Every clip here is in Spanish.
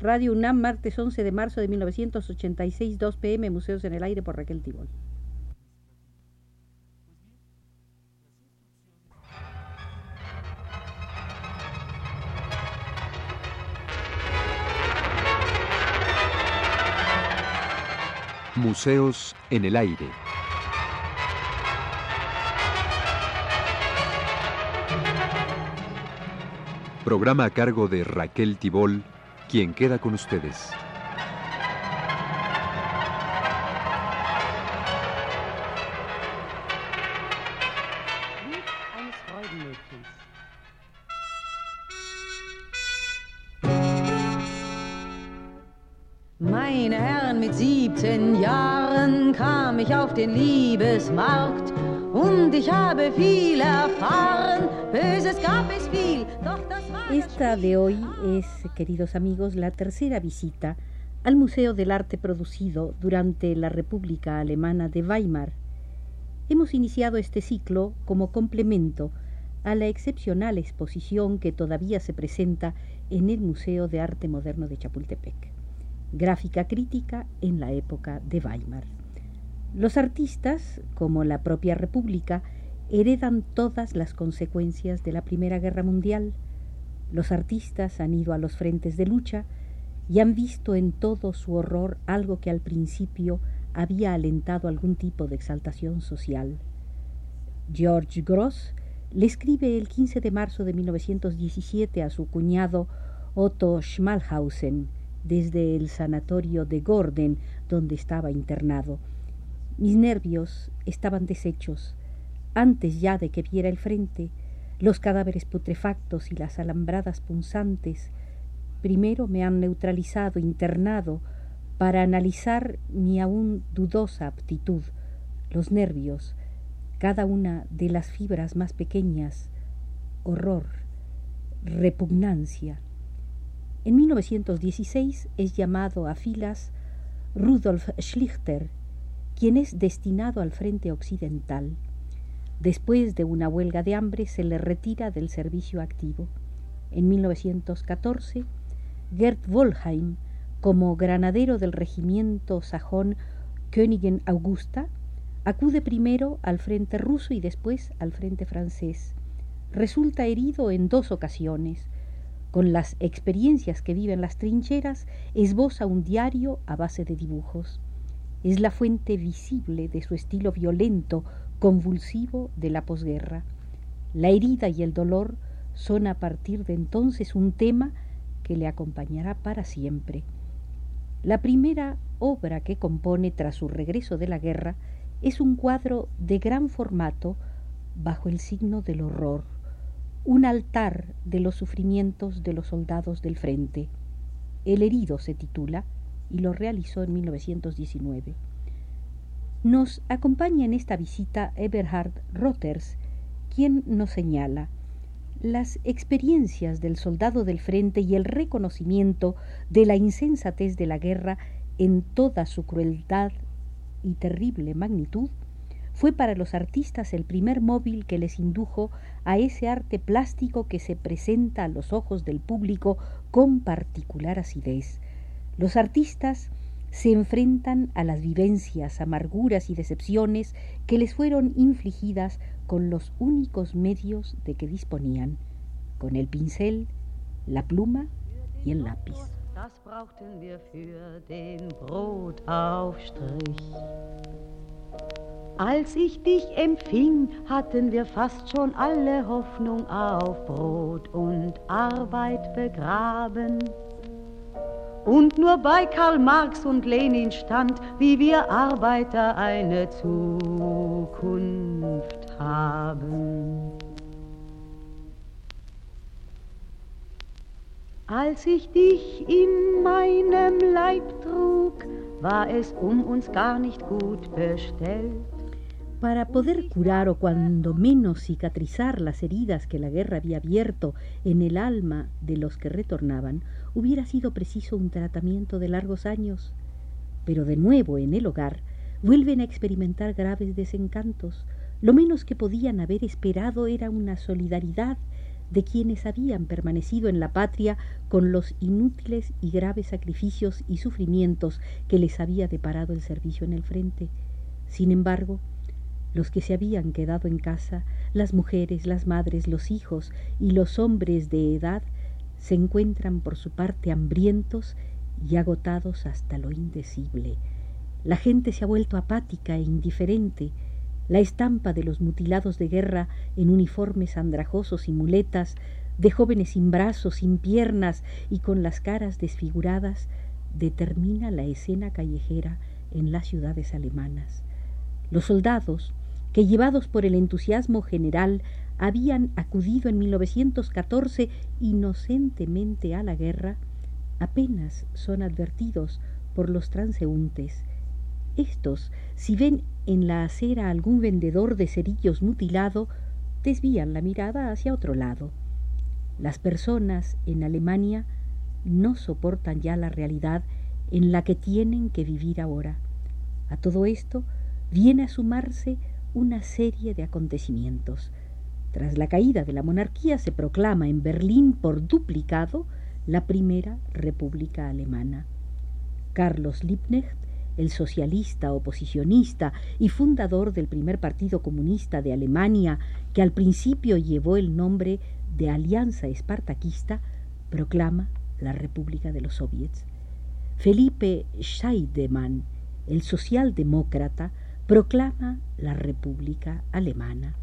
Radio UNAM, martes 11 de marzo de 1986, 2 pm, Museos en el Aire por Raquel Tibol. Museos en el Aire. Programa a cargo de Raquel Tibol, quien queda con ustedes. Meine Herren, mit 17 Jahren kam ich auf den Liebesmarkt und ich habe viel erfahren, Esta de hoy es, queridos amigos, la tercera visita al Museo del Arte producido durante la República Alemana de Weimar. Hemos iniciado este ciclo como complemento a la excepcional exposición que todavía se presenta en el Museo de Arte Moderno de Chapultepec. Gráfica crítica en la época de Weimar. Los artistas, como la propia República, heredan todas las consecuencias de la Primera Guerra Mundial. Los artistas han ido a los frentes de lucha y han visto en todo su horror algo que al principio había alentado algún tipo de exaltación social. George Gross le escribe el 15 de marzo de 1917 a su cuñado Otto Schmalhausen desde el sanatorio de Gordon, donde estaba internado. Mis nervios estaban deshechos. Antes ya de que viera el frente, los cadáveres putrefactos y las alambradas punzantes, primero me han neutralizado, internado, para analizar mi aún dudosa aptitud, los nervios, cada una de las fibras más pequeñas, horror, repugnancia. En 1916 es llamado a filas Rudolf Schlichter, quien es destinado al frente occidental. Después de una huelga de hambre se le retira del servicio activo. En 1914, Gerd Wolheim, como granadero del regimiento sajón Königin Augusta, acude primero al frente ruso y después al frente francés. Resulta herido en dos ocasiones. Con las experiencias que vive en las trincheras, esboza un diario a base de dibujos. Es la fuente visible de su estilo violento, convulsivo de la posguerra. La herida y el dolor son a partir de entonces un tema que le acompañará para siempre. La primera obra que compone tras su regreso de la guerra es un cuadro de gran formato bajo el signo del horror, un altar de los sufrimientos de los soldados del frente. El herido se titula y lo realizó en 1919. Nos acompaña en esta visita Eberhard Rotters, quien nos señala las experiencias del soldado del frente y el reconocimiento de la insensatez de la guerra en toda su crueldad y terrible magnitud fue para los artistas el primer móvil que les indujo a ese arte plástico que se presenta a los ojos del público con particular acidez. Los artistas se enfrentan a las vivencias, amarguras y decepciones que les fueron infligidas con los únicos medios de que disponían, con el pincel, la pluma y el lápiz. Als ich dich empfing, hatten wir fast schon alle Hoffnung auf Brot und Arbeit begraben. Und nur bei Karl Marx und Lenin stand, wie wir Arbeiter eine Zukunft haben. Als ich dich in meinem Leib trug, war es um uns gar nicht gut bestellt. Para poder curar o cuando menos cicatrizar las heridas que la guerra había abierto en el alma de los que retornaban, hubiera sido preciso un tratamiento de largos años. Pero de nuevo en el hogar vuelven a experimentar graves desencantos. Lo menos que podían haber esperado era una solidaridad de quienes habían permanecido en la patria con los inútiles y graves sacrificios y sufrimientos que les había deparado el servicio en el frente. Sin embargo, los que se habían quedado en casa, las mujeres, las madres, los hijos y los hombres de edad, se encuentran por su parte hambrientos y agotados hasta lo indecible. La gente se ha vuelto apática e indiferente. La estampa de los mutilados de guerra en uniformes andrajosos y muletas, de jóvenes sin brazos, sin piernas y con las caras desfiguradas, determina la escena callejera en las ciudades alemanas. Los soldados, que llevados por el entusiasmo general habían acudido en 1914 inocentemente a la guerra, apenas son advertidos por los transeúntes. Estos, si ven en la acera algún vendedor de cerillos mutilado, desvían la mirada hacia otro lado. Las personas en Alemania no soportan ya la realidad en la que tienen que vivir ahora. A todo esto viene a sumarse una serie de acontecimientos. Tras la caída de la monarquía se proclama en Berlín por duplicado la primera república alemana. Carlos Liebknecht, el socialista oposicionista y fundador del primer partido comunista de Alemania, que al principio llevó el nombre de Alianza Espartaquista, proclama la República de los Soviets. Felipe Scheidemann, el socialdemócrata, proclama la República Alemana.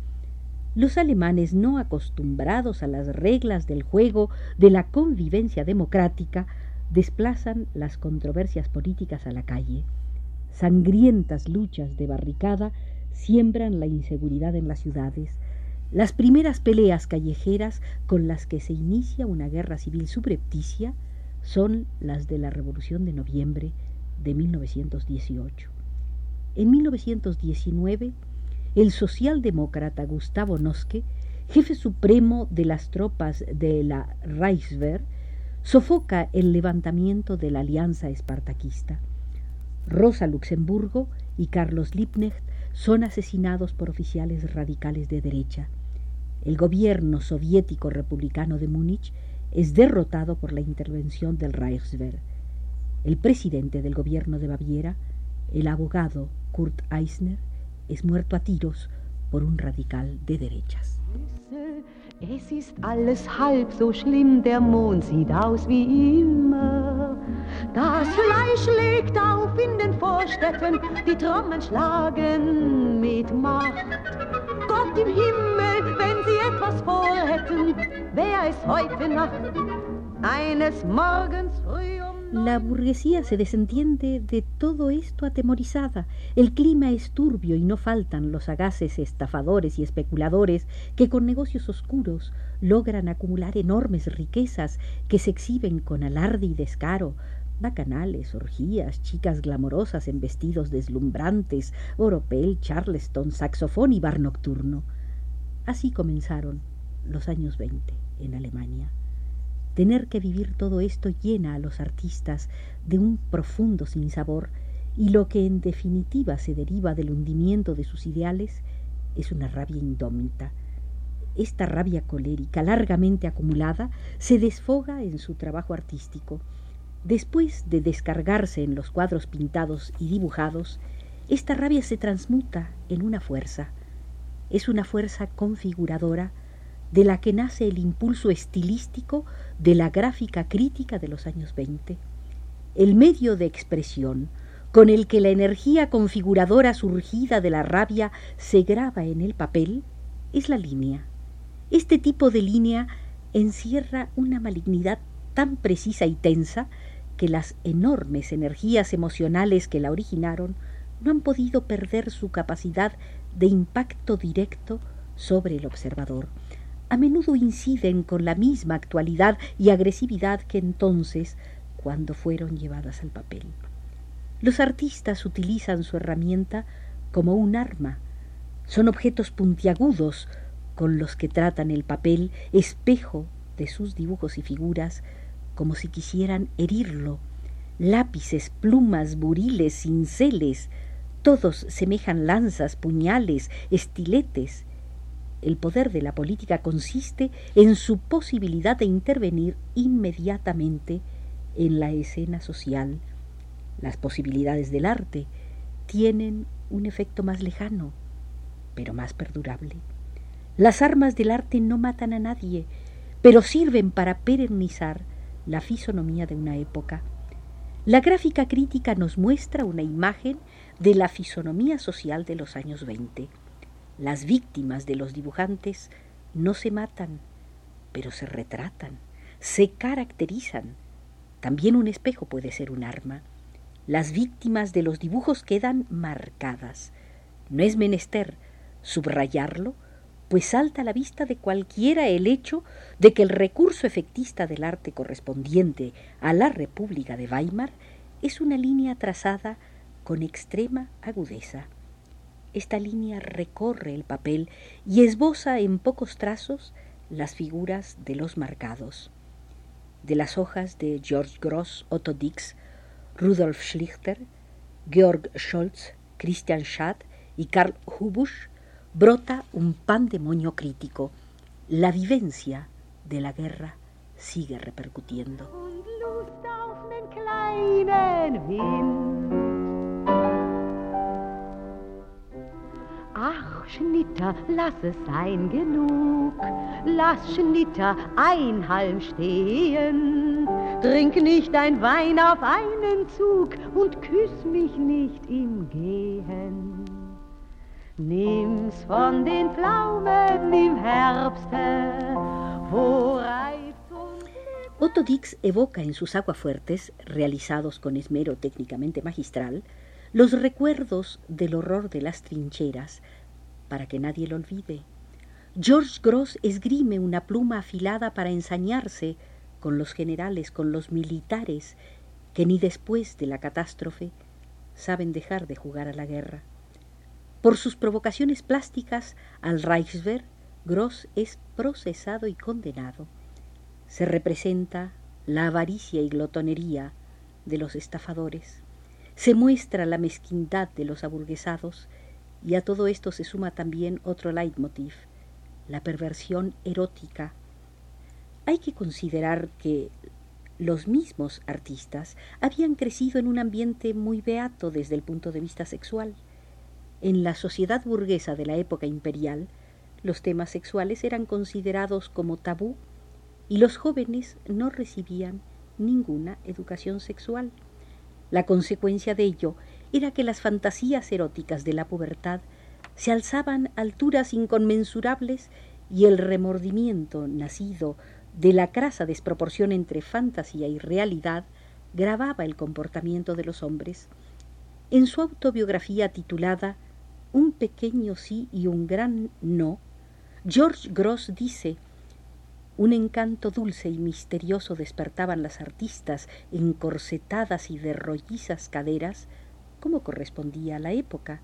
Los alemanes no acostumbrados a las reglas del juego de la convivencia democrática desplazan las controversias políticas a la calle. Sangrientas luchas de barricada siembran la inseguridad en las ciudades. Las primeras peleas callejeras con las que se inicia una guerra civil subrepticia son las de la Revolución de Noviembre de 1918. En 1919 el socialdemócrata Gustavo Noske, jefe supremo de las tropas de la Reichswehr, sofoca el levantamiento de la alianza espartaquista. Rosa Luxemburgo y Carlos Liebknecht son asesinados por oficiales radicales de derecha. El gobierno soviético republicano de Múnich es derrotado por la intervención del Reichswehr. El presidente del gobierno de Baviera, el abogado Kurt Eisner, es muerto a tiros por un radical de derechas. Es ist alles halb so schlimm, der Mond sieht aus wie immer. Das Fleisch legt auf in den Vorstädten, die Trommeln schlagen mit Macht. Gott im Himmel, wenn sie etwas vorhätten, wär es heute Nacht, eines Morgens früh La burguesía se desentiende de todo esto atemorizada. El clima es turbio y no faltan los sagaces estafadores y especuladores que con negocios oscuros logran acumular enormes riquezas que se exhiben con alarde y descaro. Bacanales, orgías, chicas glamorosas en vestidos deslumbrantes, oropel, charleston, saxofón y bar nocturno. Así comenzaron los años veinte en Alemania. Tener que vivir todo esto llena a los artistas de un profundo sinsabor y lo que en definitiva se deriva del hundimiento de sus ideales es una rabia indómita. Esta rabia colérica, largamente acumulada, se desfoga en su trabajo artístico. Después de descargarse en los cuadros pintados y dibujados, esta rabia se transmuta en una fuerza. Es una fuerza configuradora de la que nace el impulso estilístico de la gráfica crítica de los años 20. El medio de expresión con el que la energía configuradora surgida de la rabia se graba en el papel es la línea. Este tipo de línea encierra una malignidad tan precisa y tensa que las enormes energías emocionales que la originaron no han podido perder su capacidad de impacto directo sobre el observador a menudo inciden con la misma actualidad y agresividad que entonces cuando fueron llevadas al papel. Los artistas utilizan su herramienta como un arma. Son objetos puntiagudos con los que tratan el papel, espejo de sus dibujos y figuras, como si quisieran herirlo. Lápices, plumas, buriles, cinceles, todos semejan lanzas, puñales, estiletes, el poder de la política consiste en su posibilidad de intervenir inmediatamente en la escena social. Las posibilidades del arte tienen un efecto más lejano, pero más perdurable. Las armas del arte no matan a nadie, pero sirven para perennizar la fisonomía de una época. La gráfica crítica nos muestra una imagen de la fisonomía social de los años 20. Las víctimas de los dibujantes no se matan, pero se retratan, se caracterizan. También un espejo puede ser un arma. Las víctimas de los dibujos quedan marcadas. No es menester subrayarlo, pues salta a la vista de cualquiera el hecho de que el recurso efectista del arte correspondiente a la República de Weimar es una línea trazada con extrema agudeza. Esta línea recorre el papel y esboza en pocos trazos las figuras de los marcados. De las hojas de George Gross, Otto Dix, Rudolf Schlichter, Georg Scholz, Christian Schad y Karl Hubusch brota un pandemonio crítico. La vivencia de la guerra sigue repercutiendo. Ach, Schnitter, lass es sein genug. Lass Schnitter ein Halm stehen. Trink nicht dein Wein auf einen Zug und küss mich nicht im Gehen. Nimm's von den Pflaumen im Herbste, wo reift Otto Dix evoca en sus aguafuertes, realizados con esmero técnicamente magistral, los recuerdos del horror de las trincheras, para que nadie lo olvide. George Gross esgrime una pluma afilada para ensañarse con los generales, con los militares, que ni después de la catástrofe saben dejar de jugar a la guerra. Por sus provocaciones plásticas al Reichswehr, Gross es procesado y condenado. Se representa la avaricia y glotonería de los estafadores se muestra la mezquindad de los aburguesados y a todo esto se suma también otro leitmotiv, la perversión erótica. Hay que considerar que los mismos artistas habían crecido en un ambiente muy beato desde el punto de vista sexual. En la sociedad burguesa de la época imperial, los temas sexuales eran considerados como tabú y los jóvenes no recibían ninguna educación sexual. La consecuencia de ello era que las fantasías eróticas de la pubertad se alzaban a alturas inconmensurables y el remordimiento nacido de la crasa desproporción entre fantasía y realidad grababa el comportamiento de los hombres. En su autobiografía titulada Un pequeño sí y un gran no, George Gross dice un encanto dulce y misterioso despertaban las artistas encorsetadas y de rollizas caderas, como correspondía a la época.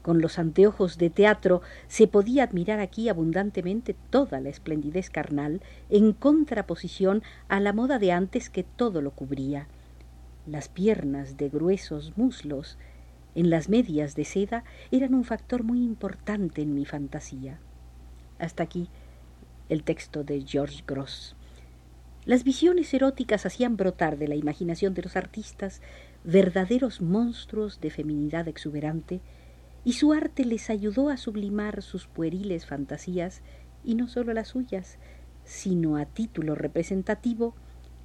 Con los anteojos de teatro se podía admirar aquí abundantemente toda la esplendidez carnal en contraposición a la moda de antes que todo lo cubría. Las piernas de gruesos muslos en las medias de seda eran un factor muy importante en mi fantasía. Hasta aquí el texto de George Gross. Las visiones eróticas hacían brotar de la imaginación de los artistas verdaderos monstruos de feminidad exuberante, y su arte les ayudó a sublimar sus pueriles fantasías, y no sólo las suyas, sino a título representativo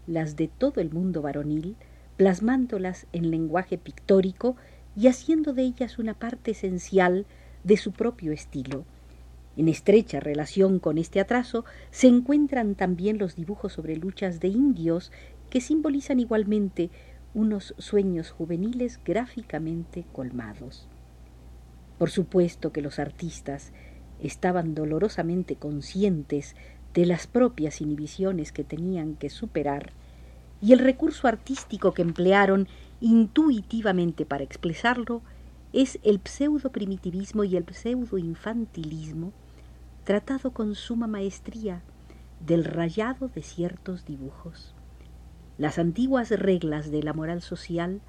las de todo el mundo varonil, plasmándolas en lenguaje pictórico y haciendo de ellas una parte esencial de su propio estilo. En estrecha relación con este atraso se encuentran también los dibujos sobre luchas de indios que simbolizan igualmente unos sueños juveniles gráficamente colmados. Por supuesto que los artistas estaban dolorosamente conscientes de las propias inhibiciones que tenían que superar y el recurso artístico que emplearon intuitivamente para expresarlo es el pseudo primitivismo y el pseudo infantilismo tratado con suma maestría del rayado de ciertos dibujos. Las antiguas reglas de la moral social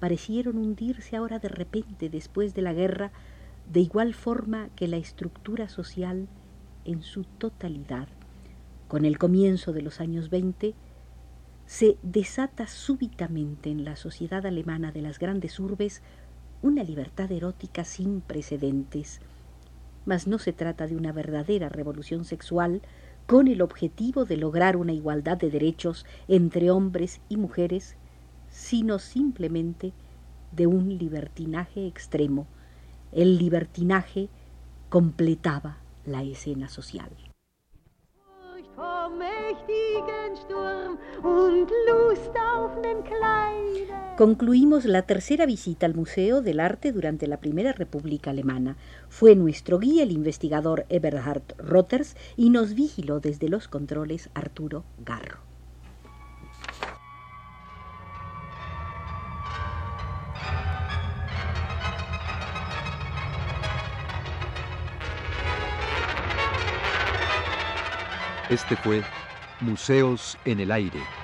parecieron hundirse ahora de repente después de la guerra de igual forma que la estructura social en su totalidad. Con el comienzo de los años 20, se desata súbitamente en la sociedad alemana de las grandes urbes una libertad erótica sin precedentes. Mas no se trata de una verdadera revolución sexual con el objetivo de lograr una igualdad de derechos entre hombres y mujeres, sino simplemente de un libertinaje extremo. El libertinaje completaba la escena social. Concluimos la tercera visita al Museo del Arte durante la Primera República Alemana. Fue nuestro guía el investigador Eberhard Rotters y nos vigiló desde los controles Arturo Garro. Este fue Museos en el Aire